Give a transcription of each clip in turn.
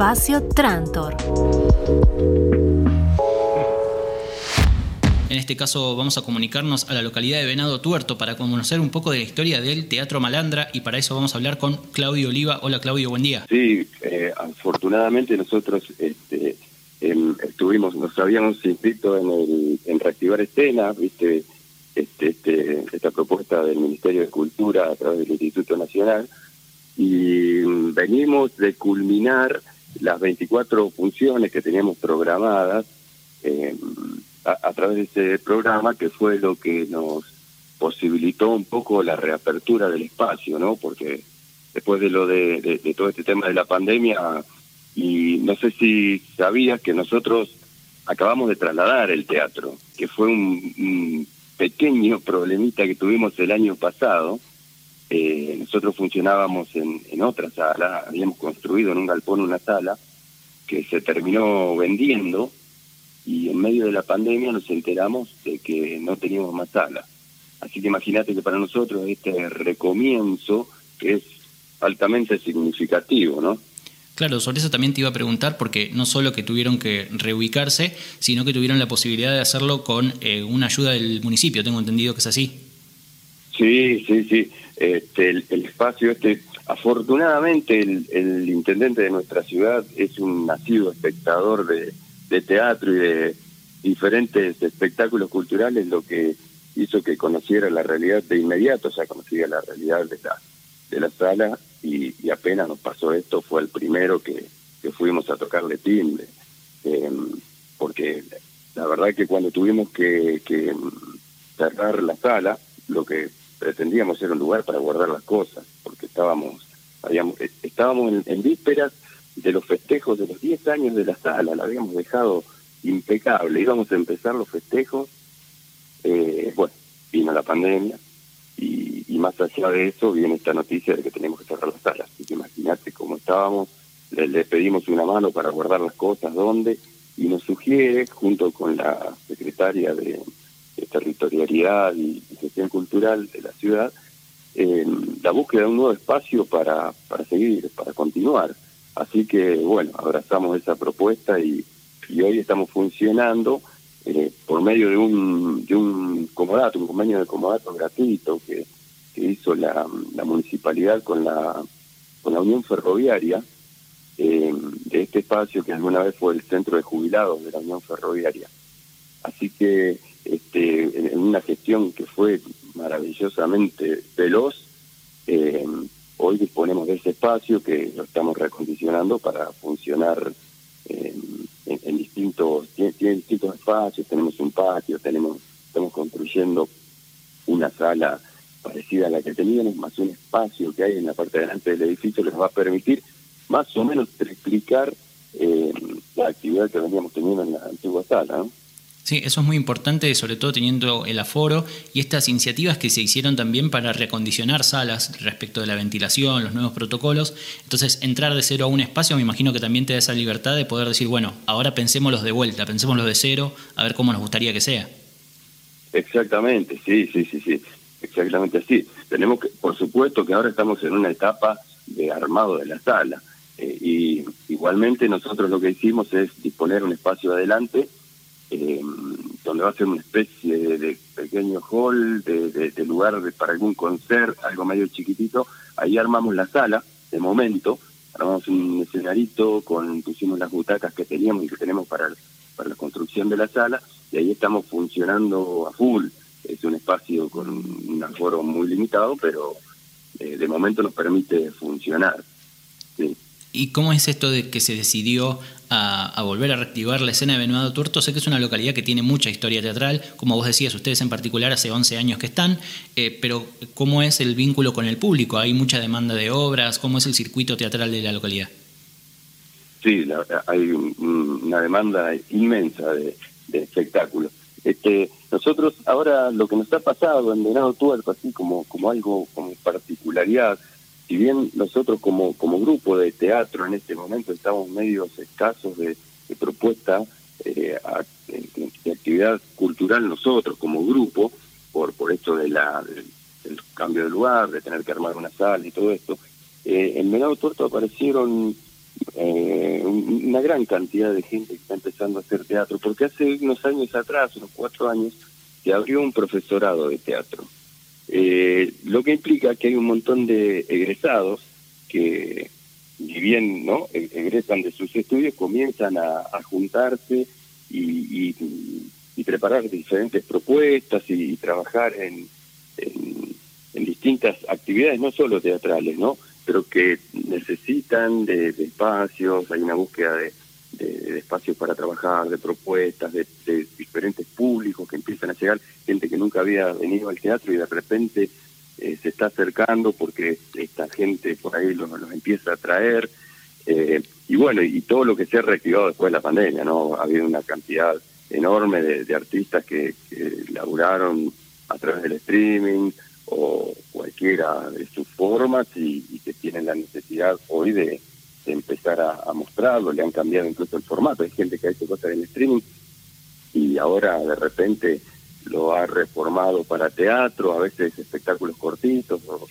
Espacio Trantor. En este caso vamos a comunicarnos a la localidad de Venado Tuerto para conocer un poco de la historia del Teatro Malandra y para eso vamos a hablar con Claudio Oliva. Hola Claudio, buen día. Sí, eh, afortunadamente nosotros este, estuvimos, nos habíamos inscrito en, el, en reactivar escena, viste, este, este, esta propuesta del Ministerio de Cultura a través del Instituto Nacional y venimos de culminar las 24 funciones que teníamos programadas. Eh, a, través de ese programa que fue lo que nos posibilitó un poco la reapertura del espacio, ¿no? Porque después de lo de, todo este tema de la pandemia, y no sé si sabías que nosotros acabamos de trasladar el teatro, que fue un, pequeño problemita que tuvimos el año pasado. Eh, nosotros funcionábamos en, en otra sala, habíamos construido en un galpón una sala que se terminó vendiendo y en medio de la pandemia nos enteramos de que no teníamos más sala. Así que imagínate que para nosotros este recomienzo es altamente significativo, ¿no? Claro, sobre eso también te iba a preguntar, porque no solo que tuvieron que reubicarse, sino que tuvieron la posibilidad de hacerlo con eh, una ayuda del municipio, tengo entendido que es así. Sí, sí, sí. Este, el, espacio este, afortunadamente el, el intendente de nuestra ciudad es un nacido espectador de, de teatro y de diferentes espectáculos culturales, lo que hizo que conociera la realidad de inmediato, o sea, conocía la realidad de la, de la sala y, apenas nos pasó esto, fue el primero que, que fuimos a tocarle timbre, em, porque la verdad que cuando tuvimos que, que cerrar la sala, lo que pretendíamos era un lugar para guardar las cosas, porque estábamos, habíamos, eh, estábamos en, vísperas de los festejos de los 10 años de la sala, la habíamos dejado impecable, íbamos a empezar los festejos, eh, bueno, vino la pandemia y, y, más allá de eso viene esta noticia de que tenemos que cerrar la sala, así que imagínate cómo estábamos, le, pedimos una mano para guardar las cosas, dónde, y nos sugiere, junto con la secretaria de, Territorialidad y, Gestión Cultural de la ciudad, eh, la búsqueda de un nuevo espacio para, para seguir, para continuar. Así que, bueno, abrazamos esa propuesta y, hoy estamos funcionando eh, por medio de un, de un comodato, un convenio de comodato gratuito que, hizo la, la, municipalidad con la, con la Unión Ferroviaria eh, de este espacio que alguna vez fue el centro de jubilados de la Unión Ferroviaria. Así que este, en una gestión que fue maravillosamente veloz, eh, Hoy disponemos de ese espacio que lo estamos recondicionando para funcionar en, distintos, tiene, distintos espacios, tenemos un patio, tenemos, estamos construyendo una sala parecida a la que teníamos, más un espacio que hay en la parte de delante del edificio que nos va a permitir más o menos triplicar eh, la actividad que veníamos teniendo en la antigua sala. Sí, eso es muy importante, sobre todo teniendo el aforo y estas iniciativas que se hicieron también para recondicionar salas respecto de la ventilación, los nuevos protocolos. Entonces, entrar de cero a un espacio me imagino que también te da esa libertad de poder decir, bueno, ahora pensémoslos de vuelta, pensémoslos de cero, a ver cómo nos gustaría que sea. Exactamente, sí, sí, sí, sí, exactamente así. Tenemos que, por supuesto que ahora estamos en una etapa de armado de la sala eh, y igualmente nosotros lo que hicimos es disponer un espacio adelante eh, donde va a ser una especie de, pequeño hall, de, lugar para algún concert, algo medio chiquitito. Ahí armamos la sala, de momento, armamos un escenarito, con, pusimos las butacas que teníamos y que tenemos para, para la construcción de la sala, y ahí estamos funcionando a full. Es un espacio con un aforo muy limitado, pero eh, de momento nos permite funcionar. Sí. ¿Y cómo es esto de que se decidió a, volver a reactivar la escena de Venado Tuerto? Sé que es una localidad que tiene mucha historia teatral, como vos decías, ustedes en particular hace 11 años que están, eh, pero ¿cómo es el vínculo con el público? ¿Hay mucha demanda de obras? ¿Cómo es el circuito teatral de la localidad? Sí, hay una demanda inmensa de, espectáculos. Este, nosotros ahora lo que nos ha pasado en Venado Tuerto, así como, como algo como particularidad, si bien nosotros como, como grupo de teatro en este momento estamos medios escasos de, propuesta eh, de, actividad cultural nosotros como grupo, por, por esto de la, del, cambio de lugar, de tener que armar una sala y todo esto, eh, en Venado Tuerto aparecieron eh, una gran cantidad de gente que está empezando a hacer teatro, porque hace unos años atrás, unos cuatro años, se abrió un profesorado de teatro. Eh, lo que implica que hay un montón de egresados que, ni bien no e-, egresan de sus estudios, comienzan a, juntarse y, preparar diferentes propuestas y, trabajar en, en, distintas actividades, no solo teatrales, ¿no? pero que necesitan de, espacios, hay una búsqueda de, espacios para trabajar, de propuestas, de, diferentes públicos que empiezan a llegar, gente que nunca había venido al teatro y de repente eh, se está acercando porque esta gente por ahí los, empieza a traer. Eh, y bueno, y todo lo que se ha reactivado después de la pandemia, ¿no? Ha habido una cantidad enorme de, artistas que, que laburaron a través del streaming, o cualquiera de sus formas y, que tienen la necesidad hoy de, empezar a, mostrarlo, le han cambiado incluso el formato, hay gente que ha hecho cosas en streaming y ahora de repente lo ha reformado para teatro, a veces espectáculos cortitos o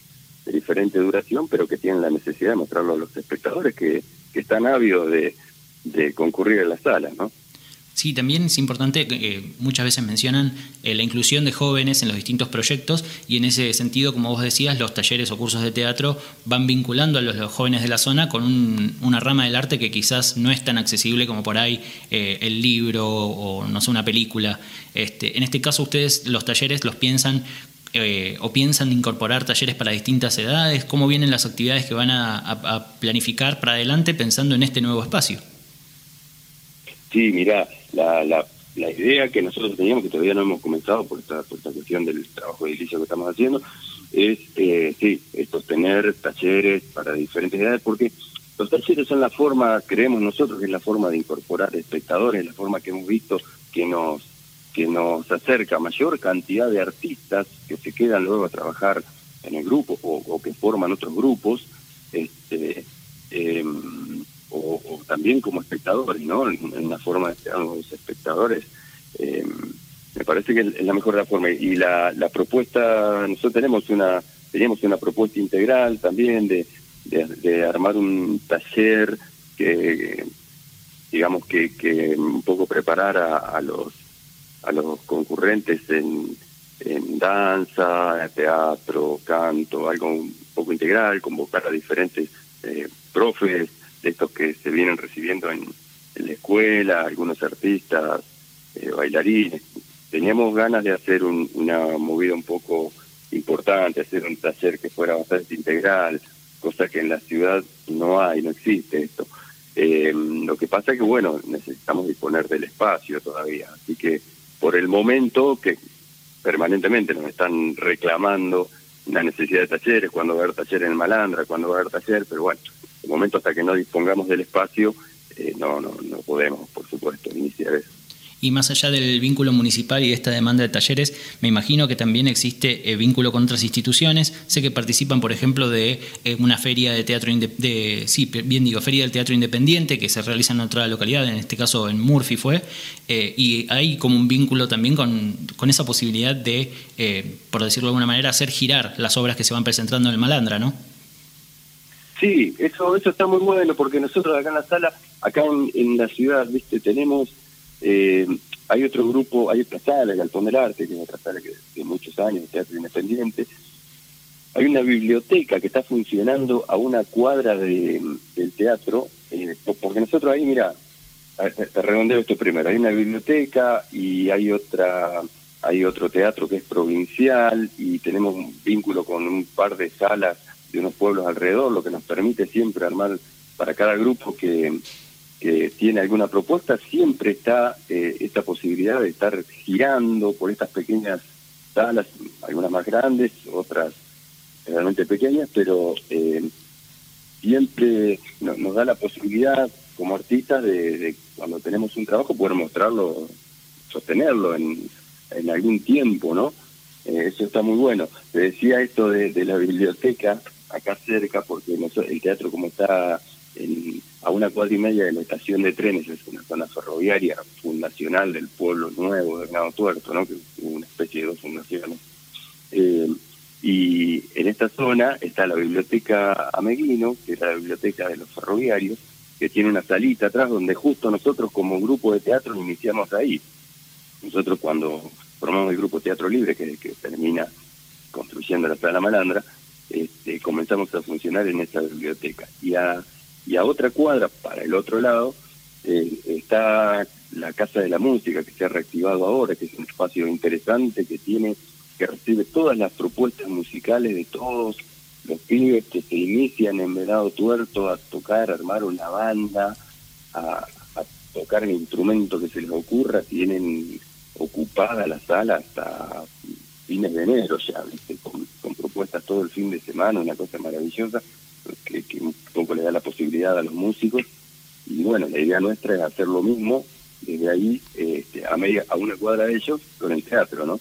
de diferente duración, pero que tienen la necesidad de mostrarlo a los espectadores que, que están ávidos de, de concurrir a las salas, ¿no? Sí, también es importante, que muchas veces mencionan eh, la inclusión de jóvenes en los distintos proyectos y en ese sentido, como vos decías, los talleres o cursos de teatro van vinculando a los, jóvenes de la zona con una rama del arte que quizás no es tan accesible como por ahí eh, el libro o no sé, una película. Este, en este caso ustedes los talleres los piensan eh, o piensan incorporar talleres para distintas edades? ¿Cómo vienen las actividades que van a planificar para adelante pensando en este nuevo espacio? Sí, mira, la, la, la, idea que nosotros teníamos, que todavía no hemos comenzado por esta, por esta cuestión del trabajo de edilicio que estamos haciendo, es, eh, sí, es sostener talleres para diferentes edades, porque los talleres son la forma, creemos nosotros que es la forma de incorporar espectadores, la forma que hemos visto que nos que nos acerca mayor cantidad de artistas que se quedan luego a trabajar en el grupo o, que forman otros grupos, este, eh, o, también como espectadores, ¿no? En, una forma de ser los espectadores. Eh, me parece que es la mejor la forma. Y la, la propuesta, nosotros tenemos una, teníamos una propuesta integral también de, de, armar un taller que, digamos, que, que un poco preparar a, los a los concurrentes en, en danza, teatro, canto, algo un poco integral, convocar a diferentes eh, profes de estos que se vienen recibiendo en, la escuela, algunos artistas, eh, bailarines. Teníamos ganas de hacer una movida un poco importante, hacer un taller que fuera bastante integral, cosa que en la ciudad no hay, no existe esto. Eh, lo que pasa es que, bueno, necesitamos disponer del espacio todavía, así que por el momento que permanentemente nos están reclamando la necesidad de talleres, cuando va a haber taller en Malandra, cuando va a haber taller, pero bueno, momento hasta que no dispongamos del espacio, eh, no, no, no podemos, por supuesto, iniciar eso. Y más allá del vínculo municipal y de esta demanda de talleres, me imagino que también existe eh, vínculo con otras instituciones. Sé que participan, por ejemplo, de eh, una feria de teatro, de, del teatro independiente que se realiza en otra localidad, en este caso en Murphy fue, y hay como un vínculo también con, con esa posibilidad de, por decirlo de alguna manera, hacer girar las obras que se van presentando en el Malandra, ¿no? Sí, eso eso está muy bueno porque nosotros acá en la sala, acá en, la ciudad, viste, tenemos, eh, hay otro grupo, hay otra sala, el Galpón del Arte, que es otra sala que de muchos años, teatro independiente. Hay una biblioteca que está funcionando a una cuadra de, del teatro, eh, porque nosotros ahí, mira, te redondeo esto primero, hay una biblioteca y hay otra hay otro teatro que es provincial y tenemos un vínculo con un par de salas de unos pueblos alrededor, lo que nos permite siempre armar para cada grupo que, que tiene alguna propuesta, siempre está eh, esta posibilidad de estar girando por estas pequeñas salas, algunas más grandes, otras realmente pequeñas, pero eh, siempre nos da la posibilidad como artistas de, cuando tenemos un trabajo poder mostrarlo, sostenerlo en, en algún tiempo, ¿no? Eh, eso está muy bueno. Te decía esto de, de la biblioteca, acá cerca, porque el teatro como está a una cuadra y media de la estación de trenes, es una zona ferroviaria fundacional del pueblo nuevo de Hernado Tuerto, ¿no? que es una especie de dos fundaciones. Eh, y en esta zona está la biblioteca Ameguino, que es la biblioteca de los ferroviarios, que tiene una salita atrás donde justo nosotros como grupo de teatro iniciamos ahí. Nosotros cuando formamos el grupo Teatro Libre, que, que termina construyendo la Sala Malandra, este, comenzamos a funcionar en esa biblioteca. Y a, y a otra cuadra, para el otro lado, eh, está la Casa de la Música, que se ha reactivado ahora, que es un espacio interesante que tiene que recibe todas las propuestas musicales de todos los pibes que se inician en Venado Tuerto a tocar, a armar una banda, a, tocar el instrumento que se les ocurra, tienen ocupada la sala hasta fines de enero ya, Con, propuestas todo el fin de semana, una cosa maravillosa, que, que un poco le da la posibilidad a los músicos. Y bueno, la idea nuestra es hacer lo mismo desde ahí este, a, media, a una cuadra de ellos con el teatro, ¿no?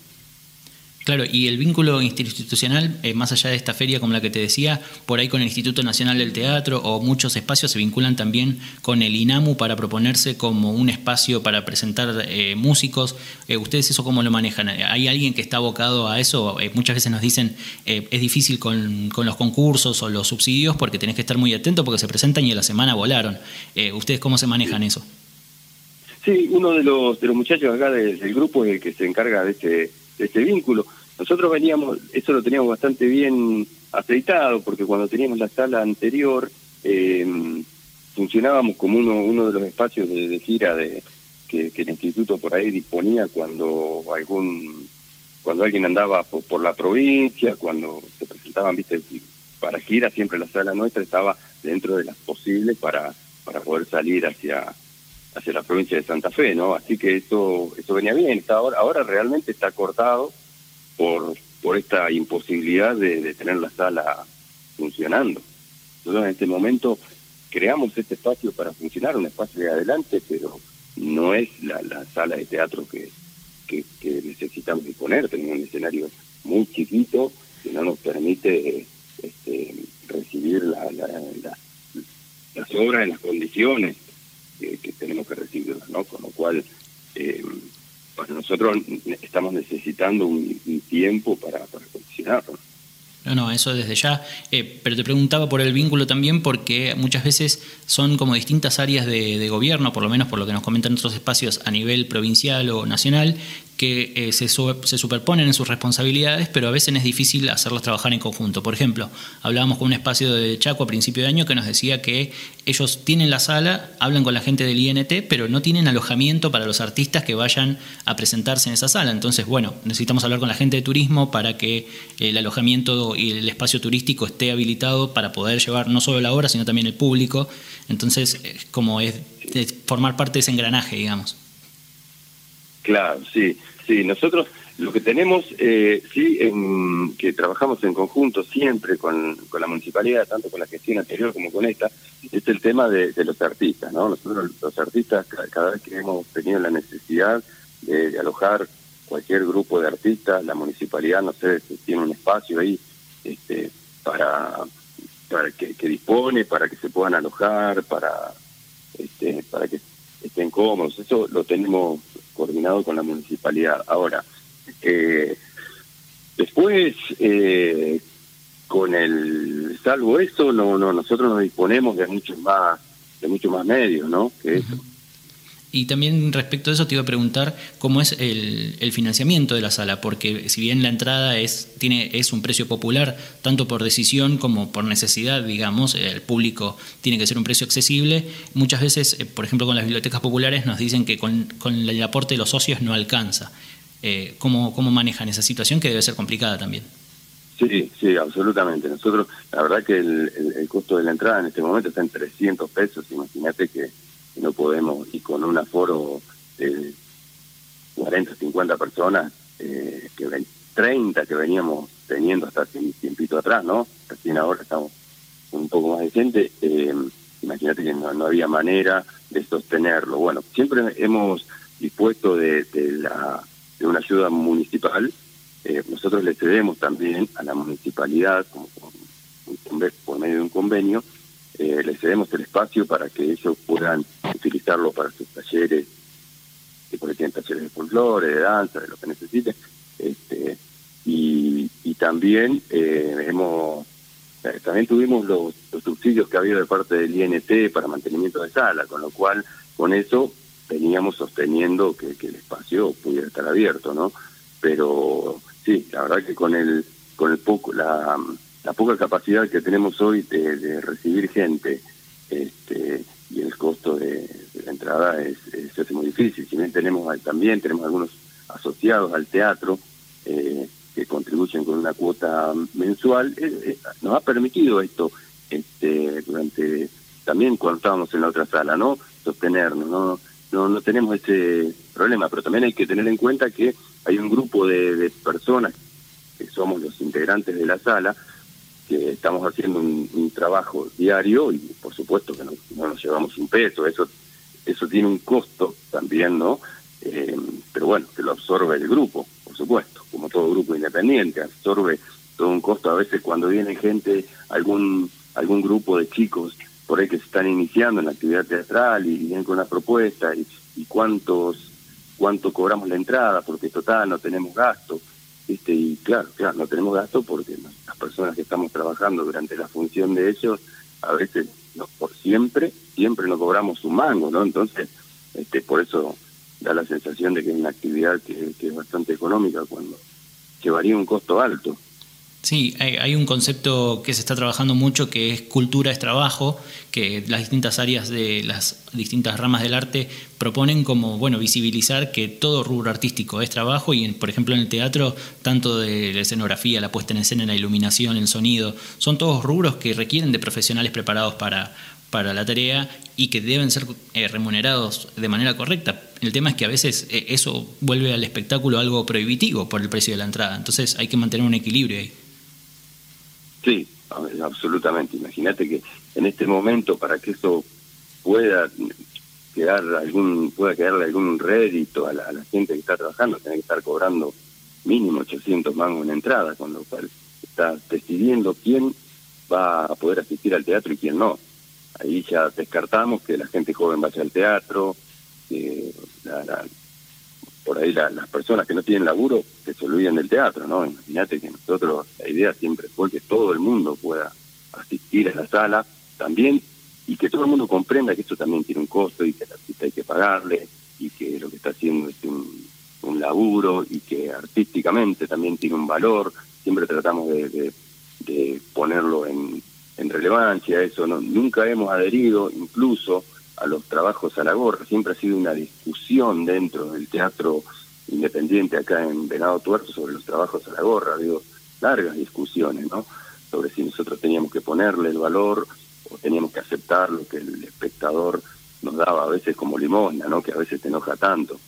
Claro, y el vínculo institucional, eh, más allá de esta feria como la que te decía, por ahí con el Instituto Nacional del Teatro o muchos espacios se vinculan también con el INAMU para proponerse como un espacio para presentar eh, músicos. Eh, ¿Ustedes eso cómo lo manejan? ¿Hay alguien que está abocado a eso? muchas veces nos dicen es difícil con, con, los concursos o los subsidios porque tenés que estar muy atento porque se presentan y a la semana volaron. ¿Ustedes cómo se manejan eso? Sí, uno de los, de los muchachos acá del, grupo es que se encarga de este, de este vínculo. Nosotros veníamos, eso lo teníamos bastante bien aceitado, porque cuando teníamos la sala anterior, eh, funcionábamos como uno, uno de los espacios de, gira de que, el instituto por ahí disponía cuando algún cuando alguien andaba por, la provincia, cuando se presentaban, viste, para gira, siempre la sala nuestra estaba dentro de las posibles para, para poder salir hacia hacia la provincia de Santa Fe, ¿no? Así que eso eso venía bien. Está ahora, ahora realmente está cortado por, por esta imposibilidad de, tener la sala funcionando. Nosotros en este momento creamos este espacio para funcionar, un espacio de adelante, pero no es la, la sala de teatro que, que, necesitamos disponer. Tenemos un escenario muy chiquito que no nos permite este, recibir la, las obras en las condiciones que, tenemos que recibirlas, ¿no? Con lo cual, eh, nosotros estamos necesitando un, tiempo para, para condicionarlo. No, no, eso desde ya. Eh, pero te preguntaba por el vínculo también porque muchas veces son como distintas áreas de, gobierno, por lo menos por lo que nos comentan otros espacios a nivel provincial o nacional, que eh, se, superponen en sus responsabilidades, pero a veces es difícil hacerlos trabajar en conjunto. Por ejemplo, hablábamos con un espacio de Chaco a principio de año que nos decía que ellos tienen la sala, hablan con la gente del INT, pero no tienen alojamiento para los artistas que vayan a presentarse en esa sala. Entonces, bueno, necesitamos hablar con la gente de turismo para que el alojamiento y el espacio turístico esté habilitado para poder llevar no solo la obra, sino también el público. Entonces, como es formar parte de ese engranaje, digamos. Claro, sí, sí. Nosotros lo que tenemos, eh, sí, en, que trabajamos en conjunto siempre con, con, la municipalidad, tanto con la gestión anterior como con esta, es el tema de, los artistas, ¿no? Nosotros los artistas, cada, vez que hemos tenido la necesidad de, alojar cualquier grupo de artistas, la municipalidad, no sé, tiene un espacio ahí este, para, para que, que dispone, para que se puedan alojar, para, este, para que estén cómodos. Eso lo tenemos coordinado con la municipalidad. Ahora, eh, después, eh, con el salvo eso, no, no, nosotros nos disponemos de muchos más, de muchos más medios, ¿no? Que eso. Y también respecto a eso te iba a preguntar cómo es el, financiamiento de la sala, porque si bien la entrada es, tiene, es un precio popular, tanto por decisión como por necesidad, digamos, el público tiene que ser un precio accesible, muchas veces, eh, por ejemplo, con las bibliotecas populares nos dicen que con, el aporte de los socios no alcanza. Eh, ¿cómo, ¿Cómo manejan esa situación que debe ser complicada también? Sí, sí, absolutamente. Nosotros, la verdad que el, el costo de la entrada en este momento está en 300 pesos, imagínate que no podemos, y con un aforo de 40, 50 personas, eh, que 30 que veníamos teniendo hasta tiempito atrás, ¿no? Recién ahora estamos un poco más decente, eh, imagínate que no, había manera de sostenerlo. Bueno, siempre hemos dispuesto de, la, de una ayuda municipal, eh, nosotros le cedemos también a la municipalidad, como, por medio de un convenio, eh, le cedemos el espacio para que ellos puedan utilizarlo para sus talleres, que por ejemplo talleres de folclore, de danza, de lo que necesiten. Este, y, y también eh, hemos Eh, también tuvimos los, subsidios que había de parte del INT para mantenimiento de sala, con lo cual con eso veníamos sosteniendo que, el espacio pudiera estar abierto, ¿no? Pero sí, la verdad que con el con el poco la, poca capacidad que tenemos hoy de, recibir gente este, y el costo de, la entrada es, se hace muy difícil. Si bien tenemos también tenemos algunos asociados al teatro eh, que contribuyen con una cuota mensual, eh, eh, nos ha permitido esto este, durante también cuando estábamos en la otra sala, ¿no? Sostenernos, ¿no? No, no tenemos ese problema, pero también hay que tener en cuenta que hay un grupo de, personas que somos los integrantes de la sala, que estamos haciendo un, trabajo diario y por supuesto que no, nos llevamos un peso, eso eso tiene un costo también, ¿no? Eh, pero bueno, que lo absorbe el grupo, por supuesto, como todo grupo independiente, absorbe todo un costo. A veces cuando viene gente, algún algún grupo de chicos por ahí que se están iniciando en la actividad teatral y vienen con una propuesta y, y cuántos cuánto cobramos la entrada, porque total no tenemos gasto. ¿Viste? Y claro, claro, no tenemos gasto porque las personas que estamos trabajando durante la función de ellos, a veces, no, por siempre, siempre no cobramos un mango, ¿no? Entonces, este, por eso da la sensación de que es una actividad que, es bastante económica cuando llevaría un costo alto. Sí, hay, un concepto que se está trabajando mucho que es cultura es trabajo, que las distintas áreas de las distintas ramas del arte proponen como, bueno, visibilizar que todo rubro artístico es trabajo y, por ejemplo, en el teatro, tanto de la escenografía, la puesta en escena, la iluminación, el sonido, son todos rubros que requieren de profesionales preparados para, para la tarea y que deben ser eh, remunerados de manera correcta. El tema es que a veces eh, eso vuelve al espectáculo algo prohibitivo por el precio de la entrada, entonces hay que mantener un equilibrio ahí. Sí, absolutamente. Imagínate que en este momento para que eso pueda quedar algún pueda quedarle algún rédito a la, gente que está trabajando, tiene que estar cobrando mínimo 800 mangos en entrada, con lo cual está decidiendo quién va a poder asistir al teatro y quién no ahí ya descartamos que la gente joven vaya al teatro, que por ahí las personas que no tienen laburo que se olviden del teatro, ¿no? Imagínate que nosotros, la idea siempre fue que todo el mundo pueda asistir a la sala también y que todo el mundo comprenda que esto también tiene un costo y que la artista hay que pagarle y que lo que está haciendo es un, un laburo y que artísticamente también tiene un valor. Siempre tratamos de ponerlo en, en relevancia, eso no, nunca hemos adherido incluso a los trabajos a la gorra, siempre ha sido una discusión dentro del teatro independiente acá en Venado Tuerto sobre los trabajos a la gorra, digo, largas discusiones, ¿no? Sobre si nosotros teníamos que ponerle el valor o teníamos que aceptar lo que el espectador nos daba a veces como limosna, ¿no? Que a veces te enoja tanto.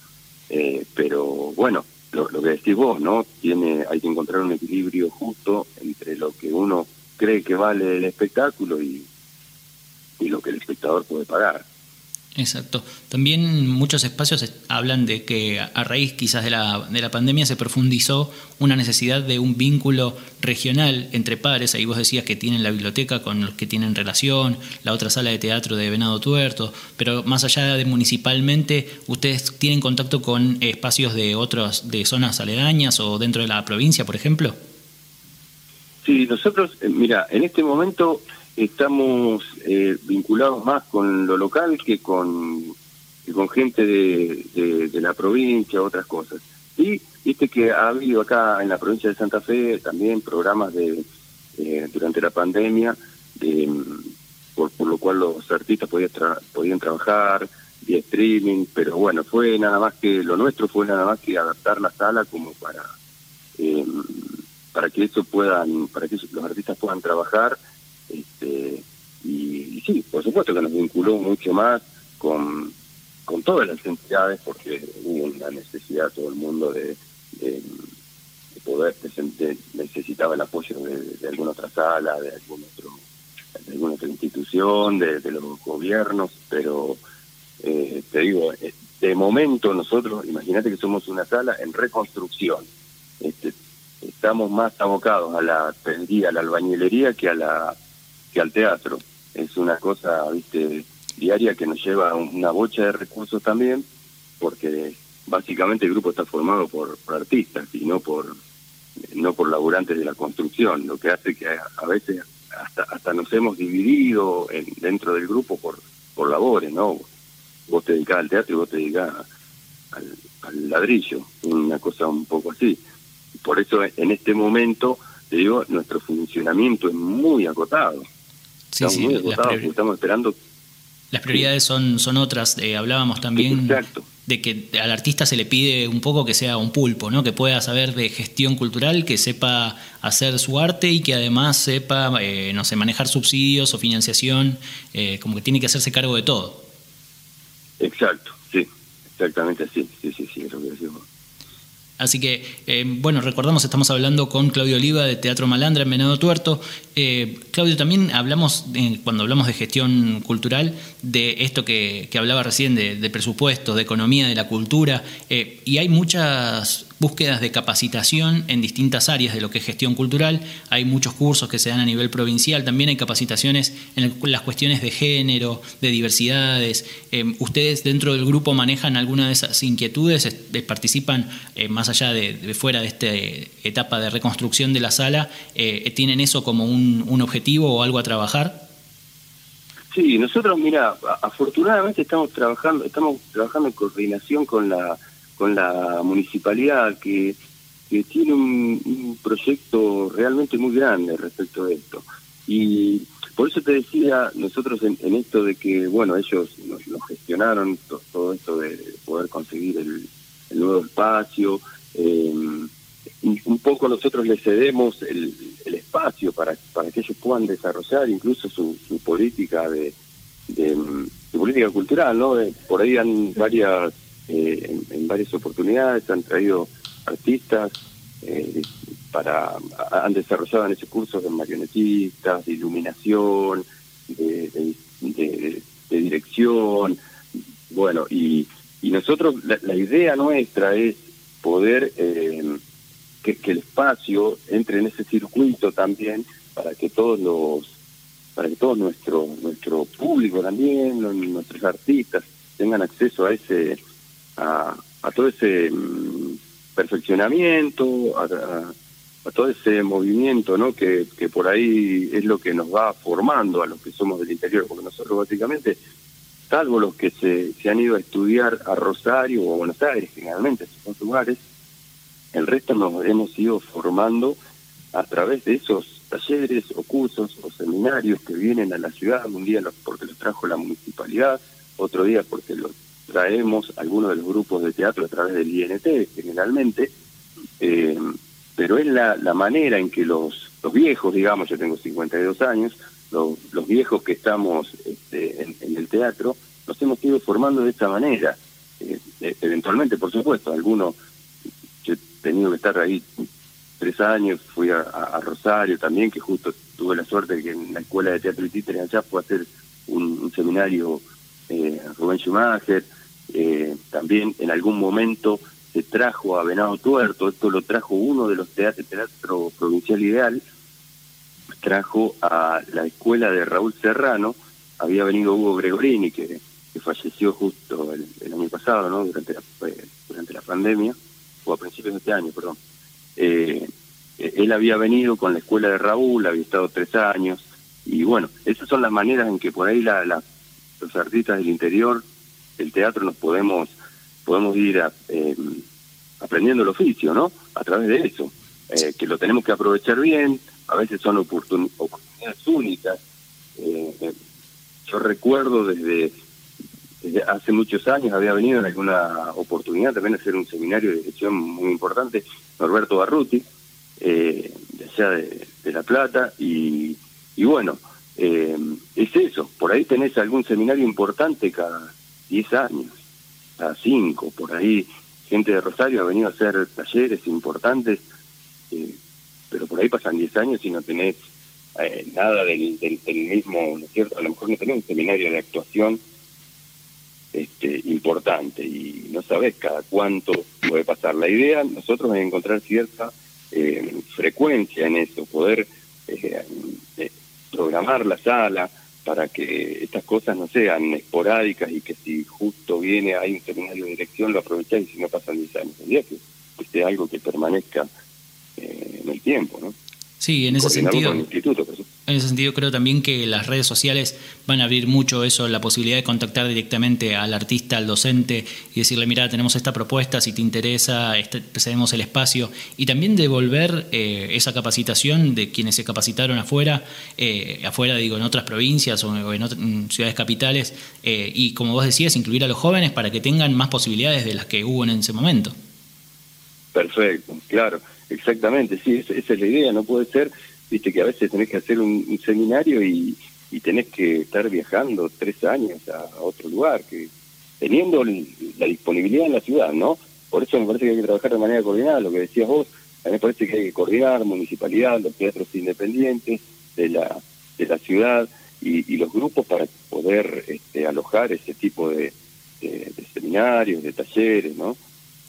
Eh, pero bueno, lo, que decís vos, ¿no? Tiene, hay que encontrar un equilibrio justo entre lo que uno cree que vale el espectáculo y, y lo que el espectador puede pagar. Exacto. También muchos espacios hablan de que a raíz quizás de la, de la pandemia se profundizó una necesidad de un vínculo regional entre pares. Ahí vos decías que tienen la biblioteca con los que tienen relación, la otra sala de teatro de Venado Tuerto, pero más allá de municipalmente, ¿ustedes tienen contacto con espacios de otras, de zonas aledañas o dentro de la provincia, por ejemplo? Sí, nosotros, eh, mira, en este momento estamos eh, vinculados más con lo local que con, con gente de, de, la provincia, otras cosas. Y viste que ha habido acá en la provincia de Santa Fe también programas de eh, durante la pandemia, de, por, por, lo cual los artistas podían, podían trabajar vía streaming, pero bueno, fue nada más que, lo nuestro fue nada más que adaptar la sala como para... Eh, para que eso puedan, para que los artistas puedan trabajar, este, y, sí, por supuesto que nos vinculó mucho más con, con todas las entidades, porque hubo una necesidad todo el mundo de, de, poder, de, necesitaba el apoyo de, alguna otra sala, de algún otro alguna otra institución, de, los gobiernos, pero eh, te digo, eh, de momento nosotros, imagínate que somos una sala en reconstrucción. Este, estamos más abocados a la a la albañilería que a la que al teatro. Es una cosa, viste, diaria que nos lleva una bocha de recursos también, porque básicamente el grupo está formado por, artistas y no por no por laburantes de la construcción, lo que hace que a, veces hasta, hasta nos hemos dividido en, dentro del grupo por, por labores, ¿no? Vos te dedicás al teatro y vos te dedicás al, al ladrillo, una cosa un poco así. Por eso en este momento, te digo, nuestro funcionamiento es muy acotado. Sí, estamos muy acotados estamos esperando las prioridades son, son otras. Eh, hablábamos también de que al artista se le pide un poco que sea un pulpo, ¿no? que pueda saber de gestión cultural, que sepa hacer su arte y que además sepa, eh, no sé, manejar subsidios o financiación, eh, como que tiene que hacerse cargo de todo. Exacto, sí, exactamente así, sí, sí, sí, es lo que decimos. Así que, eh, bueno, recordamos, estamos hablando con Claudio Oliva de Teatro Malandra en Venado Tuerto. Eh, Claudio, también hablamos, cuando hablamos de gestión cultural, de esto que, hablaba recién, de, de, presupuestos, de economía, de la cultura, eh, y hay muchas búsquedas de capacitación en distintas áreas de lo que es gestión cultural. Hay muchos cursos que se dan a nivel provincial, también hay capacitaciones en las cuestiones de género, de diversidades. Eh, ¿Ustedes dentro del grupo manejan alguna de esas inquietudes? ¿Participan eh, más allá de, fuera de esta etapa de reconstrucción de la sala? Eh, ¿Tienen eso como un, un objetivo o algo a trabajar? Sí, nosotros, mira, afortunadamente estamos trabajando, estamos trabajando en coordinación con la con la municipalidad que, tiene un, proyecto realmente muy grande respecto a esto. Y por eso te decía, nosotros en, esto de que, bueno, ellos nos, gestionaron todo esto de poder conseguir el, nuevo espacio, eh, un poco nosotros les cedemos el, espacio para, para que ellos puedan desarrollar incluso su, política de, de, política cultural, ¿no? por ahí han varias eh, en, varias oportunidades, han traído artistas eh, para han desarrollado en ese curso de marionetistas, de iluminación, de, dirección, bueno, y, y nosotros, la, idea nuestra es poder eh, que, que el espacio entre en ese circuito también para que todos los para que todo nuestro nuestro público también nuestros artistas tengan acceso a ese a, todo ese mm, perfeccionamiento, a, todo ese movimiento, ¿no? Que, por ahí es lo que nos va formando a los que somos del interior, porque nosotros básicamente, salvo los que se, han ido a estudiar a Rosario o a Buenos Aires, generalmente son lugares, el resto nos hemos ido formando a través de esos talleres o cursos o seminarios que vienen a la ciudad, un día porque los trajo la municipalidad, otro día porque los traemos algunos de los grupos de teatro a través del INT, generalmente, eh, pero es la, la manera en que los, los viejos, digamos, yo tengo 52 años, los, viejos que estamos este, en, el teatro, nos hemos ido formando de esta manera. Eh, eh, eventualmente, por supuesto, algunos, yo he tenido que estar ahí tres años, fui a, Rosario también, que justo tuve la suerte de que en la Escuela de Teatro y Títeres allá fue a hacer un, seminario eh, Rubén Schumacher, eh, también en algún momento se trajo a Venado Tuerto, esto lo trajo uno de los teatros, Teatro Provincial Ideal, trajo a la escuela de Raúl Serrano, había venido Hugo Gregorini, que, falleció justo el, año pasado, ¿no? durante, la, durante la pandemia, o a principios de este año, perdón. Eh, él había venido con la escuela de Raúl, había estado tres años, y bueno, esas son las maneras en que por ahí la, los artistas del interior el teatro nos podemos podemos ir eh, aprendiendo el oficio, ¿no? A través de eso, eh, que lo tenemos que aprovechar bien, a veces son oportunidades únicas. Eh, yo recuerdo desde, hace muchos años, había venido en alguna oportunidad también a hacer un seminario de dirección muy importante, Norberto Barruti, de allá de, La Plata, y, y bueno, es eso, por ahí tenés algún seminario importante cada 10 años, a 5, por ahí. Gente de Rosario ha venido a hacer talleres importantes, eh, pero por ahí pasan 10 años y no tenés eh, nada del, mismo, ¿no es cierto? A lo mejor no tenés un seminario de actuación este, importante y no sabes cada cuánto puede pasar. La idea nosotros es encontrar cierta eh, frecuencia en eso, poder programar la sala, para que estas cosas no sean esporádicas y que si justo viene hay un seminario de dirección lo aprovecháis y si no pasan 10 años. que, que sea algo que permanezca eh, en el tiempo, ¿no? Sí, en ese sentido. en ese sentido creo también que las redes sociales van a abrir mucho eso, la posibilidad de contactar directamente al artista, al docente y decirle, mira, tenemos esta propuesta, si te interesa, este, cedemos el espacio. Y también devolver eh, esa capacitación de quienes se capacitaron afuera, eh, afuera digo, en otras provincias o en, ciudades capitales, eh, y como vos decías, incluir a los jóvenes para que tengan más posibilidades de las que hubo en ese momento. Perfecto, claro. Exactamente, sí, esa, es la idea, no puede ser, viste que a veces tenés que hacer un, seminario y, tenés que estar viajando tres años a, otro lugar, que teniendo la disponibilidad en la ciudad, ¿no? Por eso me parece que hay que trabajar de manera coordinada, lo que decías vos, a mí me parece que hay que coordinar municipalidad, los teatros independientes de la, de la ciudad y, los grupos para poder este, alojar ese tipo de seminarios, de talleres, ¿no?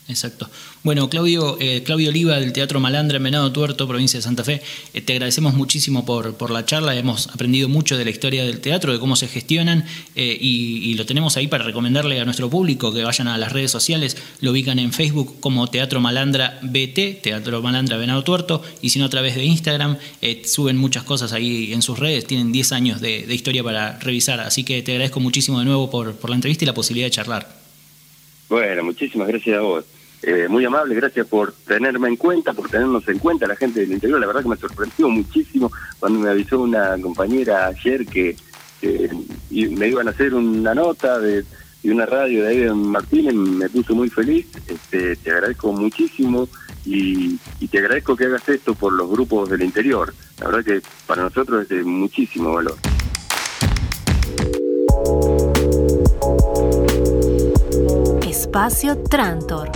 Exacto. Bueno, Claudio, eh, Claudio Oliva del Teatro Malandra en Venado Tuerto, provincia de Santa Fe, eh, te agradecemos muchísimo por, por, la charla, hemos aprendido mucho de la historia del teatro, de cómo se gestionan eh, y, lo tenemos ahí para recomendarle a nuestro público que vayan a las redes sociales, lo ubican en Facebook como Teatro Malandra BT, Teatro Malandra Venado Tuerto, y si no a través de Instagram, suben muchas cosas ahí en sus redes, tienen 10 años de, de, historia para revisar, así que te agradezco muchísimo de nuevo por, por la entrevista y la posibilidad de charlar. Bueno, muchísimas gracias a vos. Eh, muy amable, gracias por tenerme en cuenta, por tenernos en cuenta la gente del interior. La verdad que me sorprendió muchísimo cuando me avisó una compañera ayer que me iban a hacer una nota de, una radio de ahí Martínez, me puso muy feliz. Este, te agradezco muchísimo y, y, te agradezco que hagas esto por los grupos del interior. La verdad que para nosotros es de muchísimo valor. Espacio Trantor.